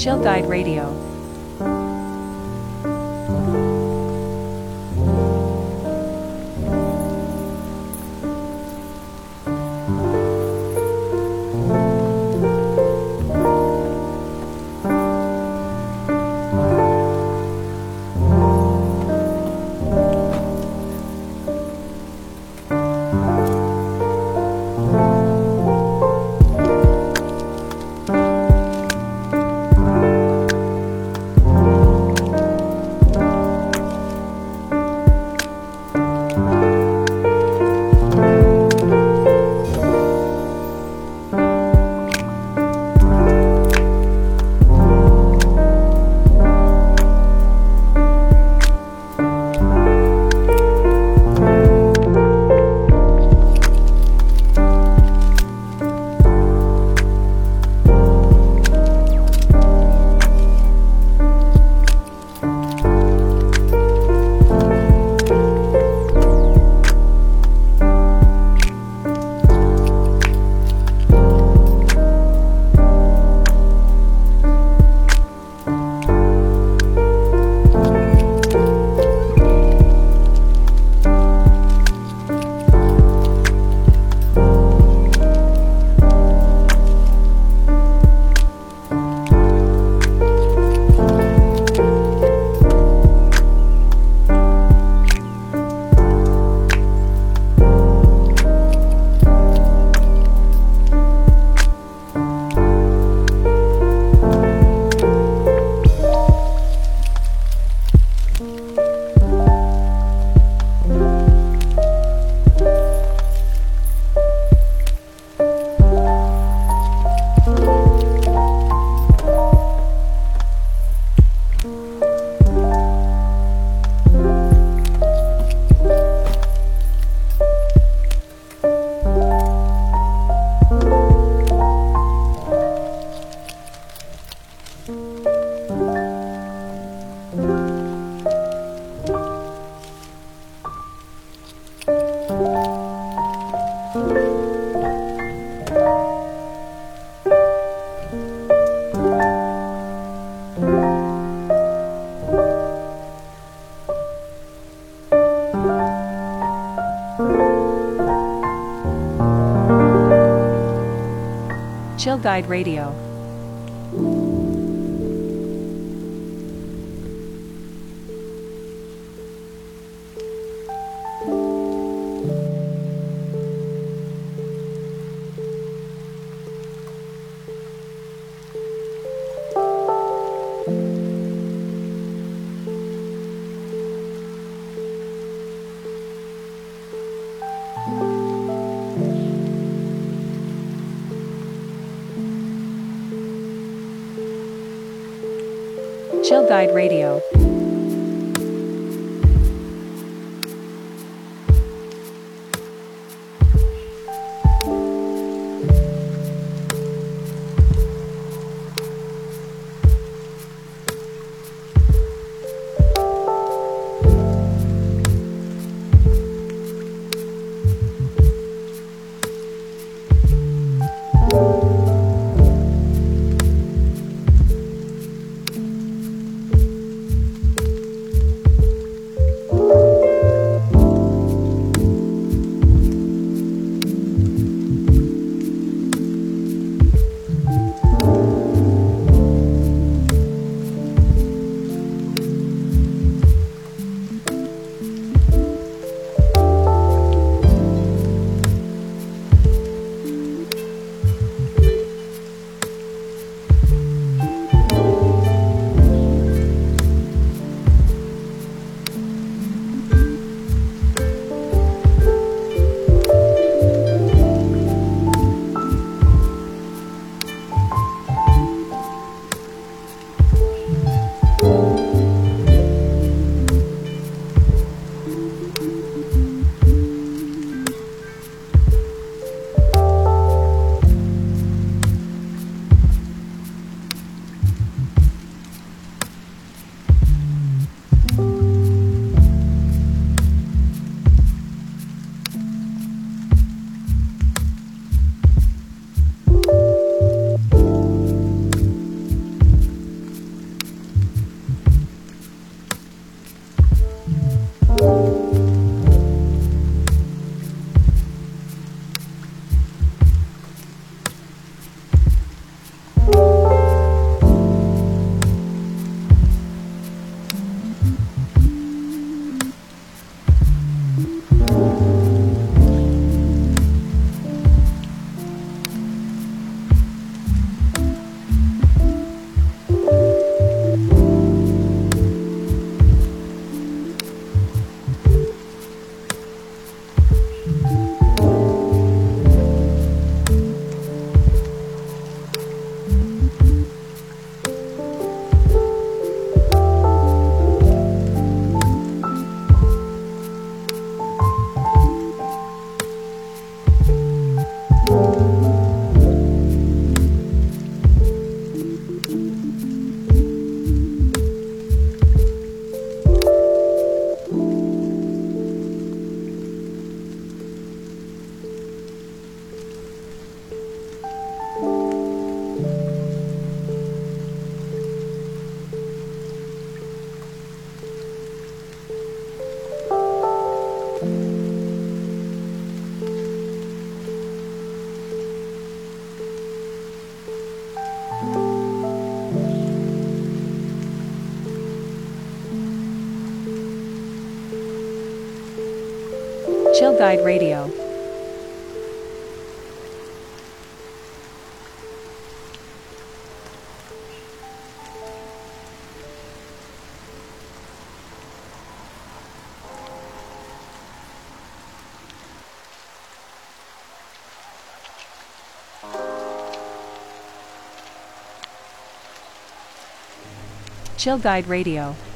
Chill Guide Radio. Guide Radio. Guide Radio. Guide Radio. Chill Guide Radio.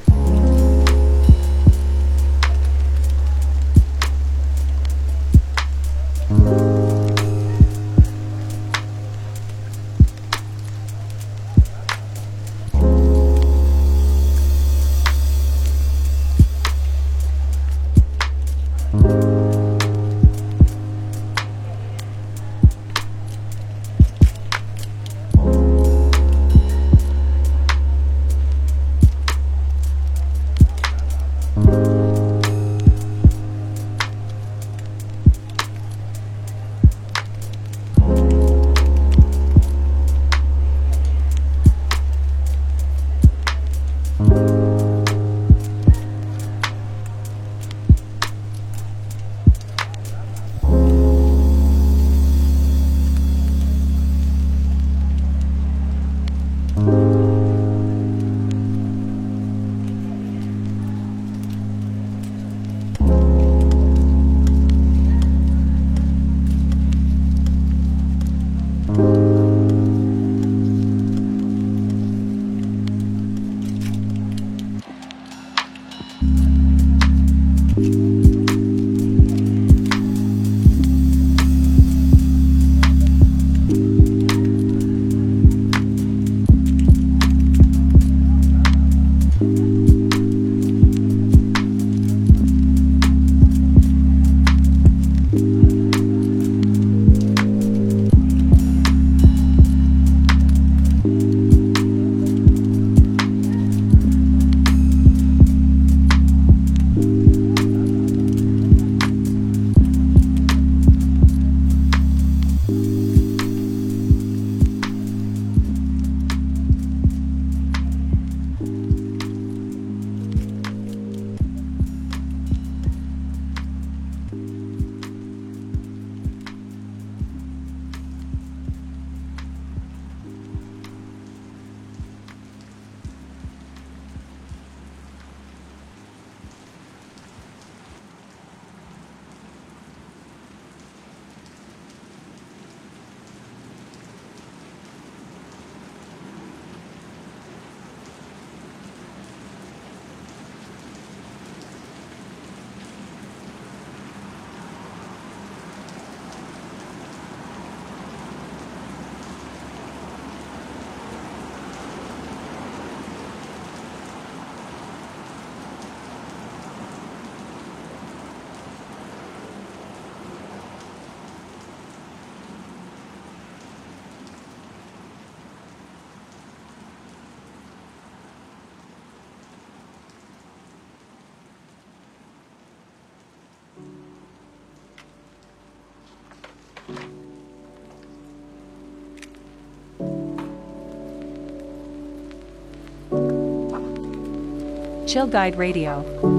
Chill Guide Radio.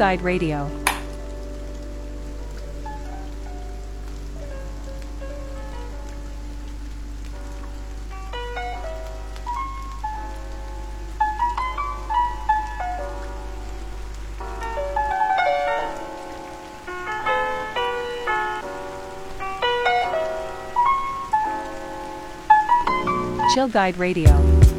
Guide Radio. Chill Guide Radio.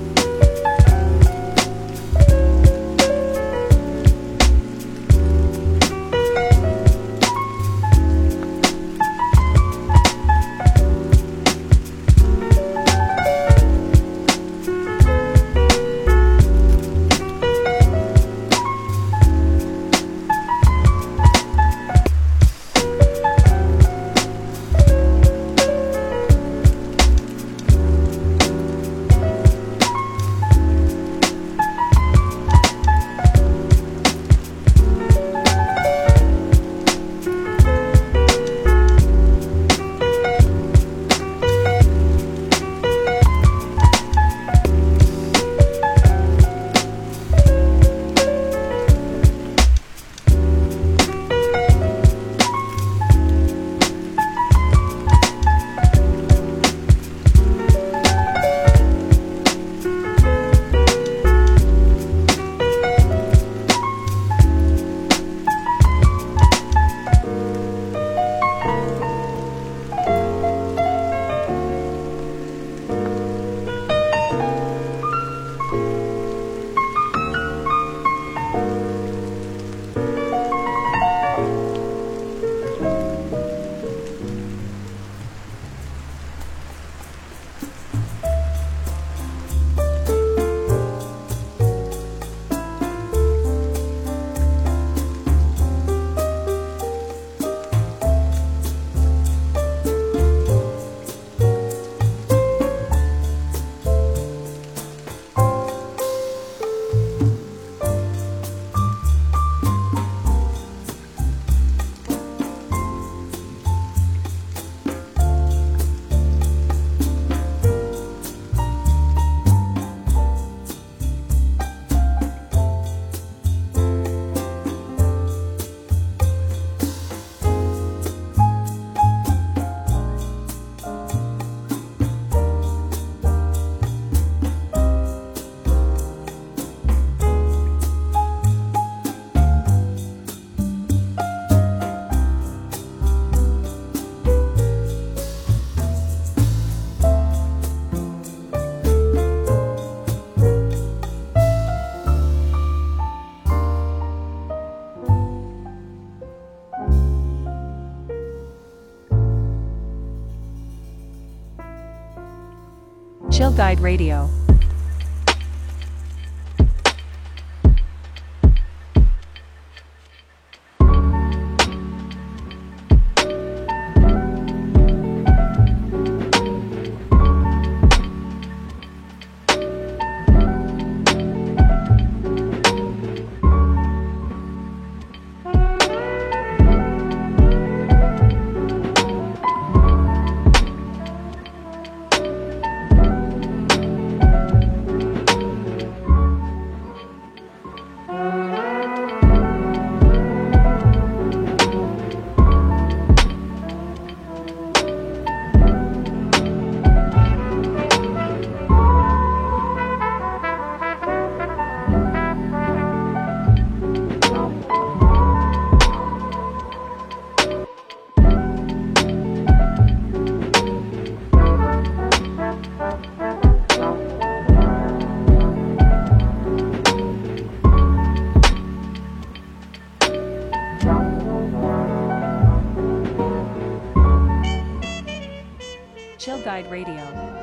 Chill Guide Radio. Guide Radio.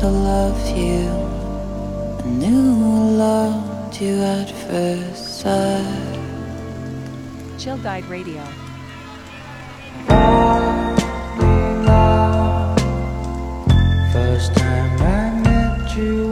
to love you. I knew I loved you at first sight. Chill Guide Radio. First time I met you.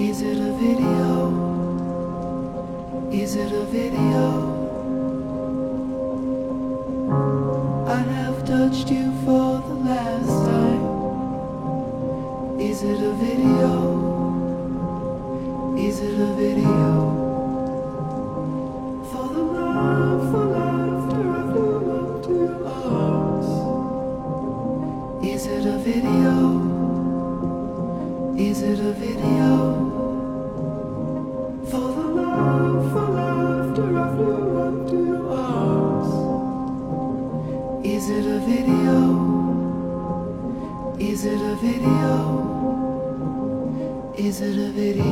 Is it a video? Is it a video? I have touched you for the last time. Is it a video? Is it a video? Is it a video? Is it a video? Isn't it?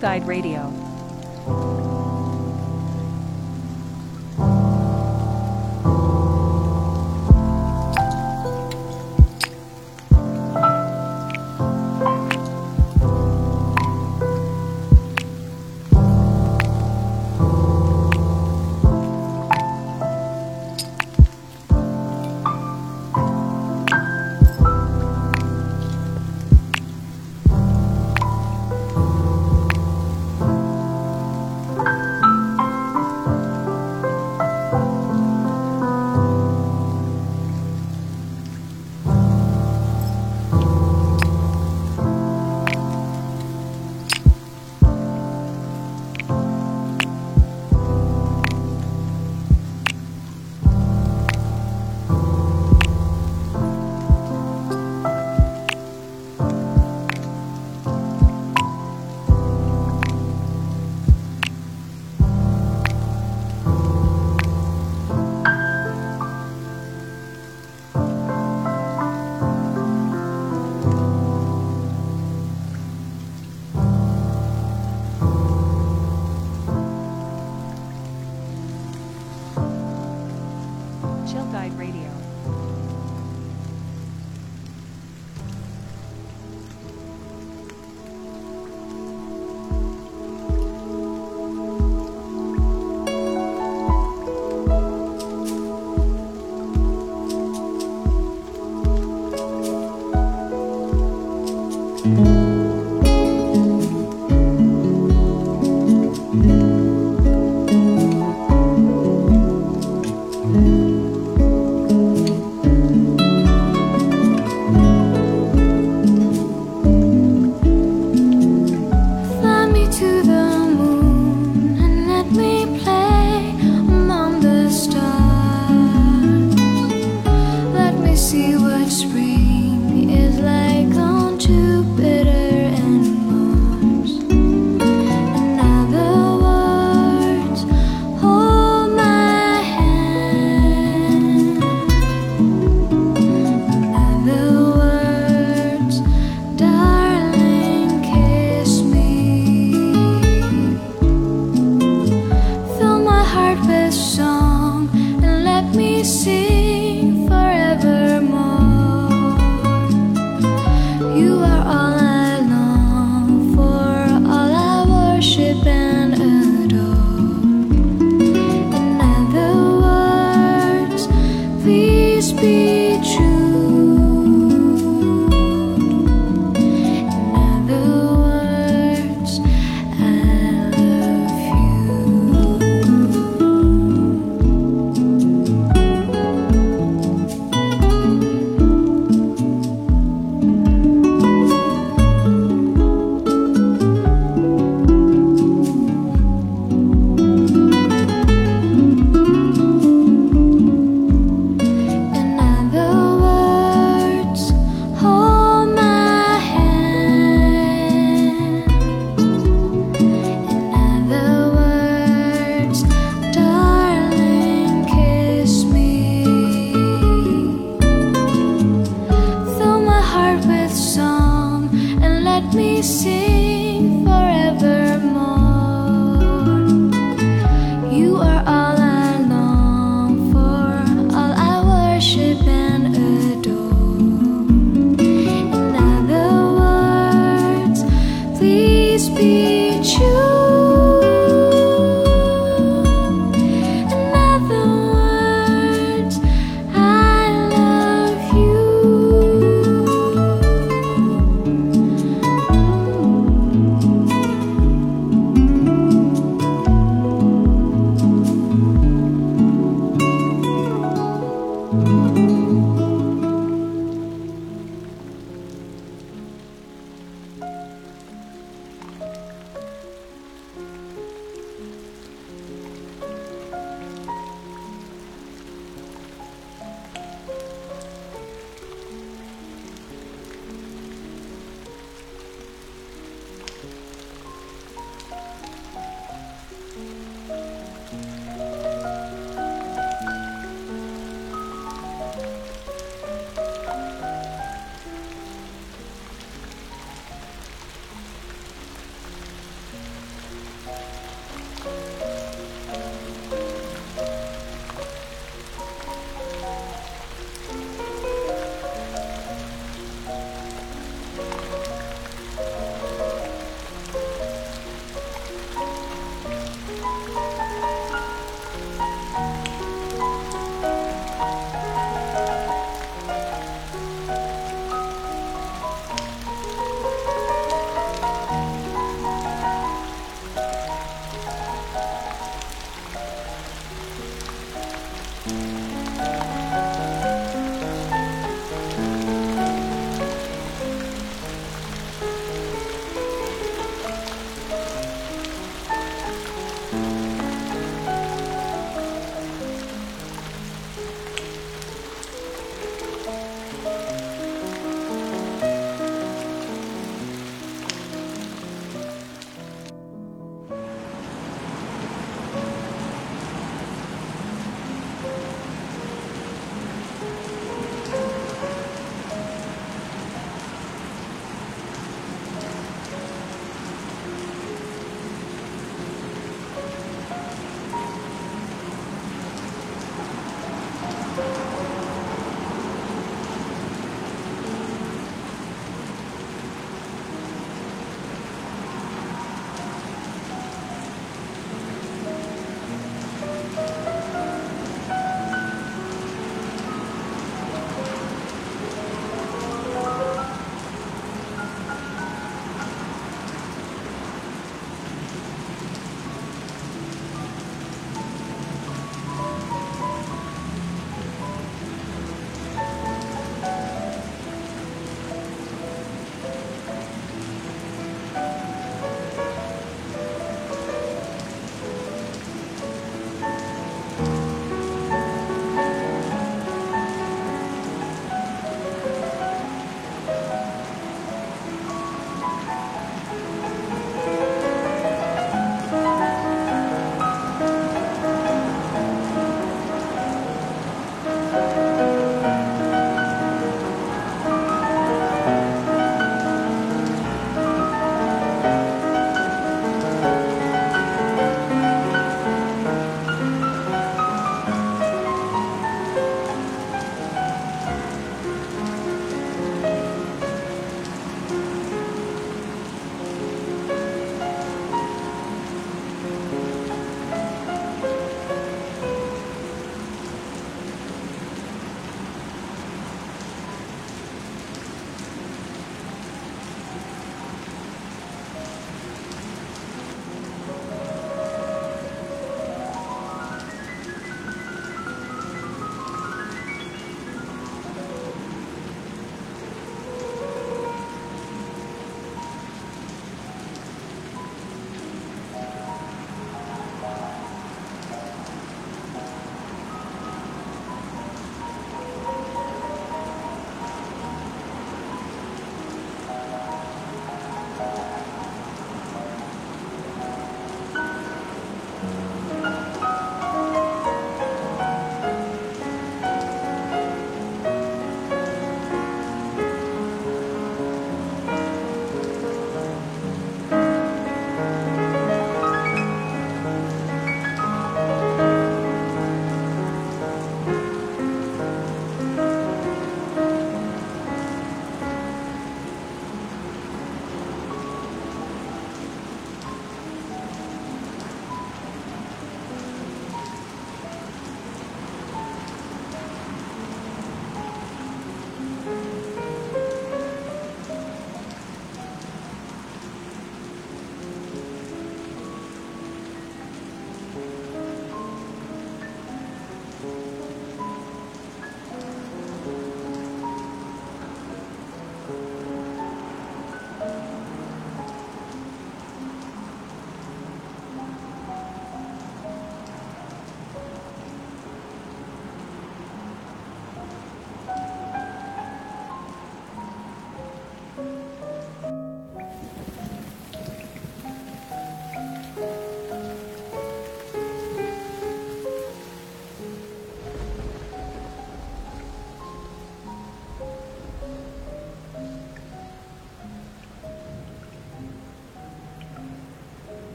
Guide Radio.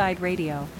Guide Radio.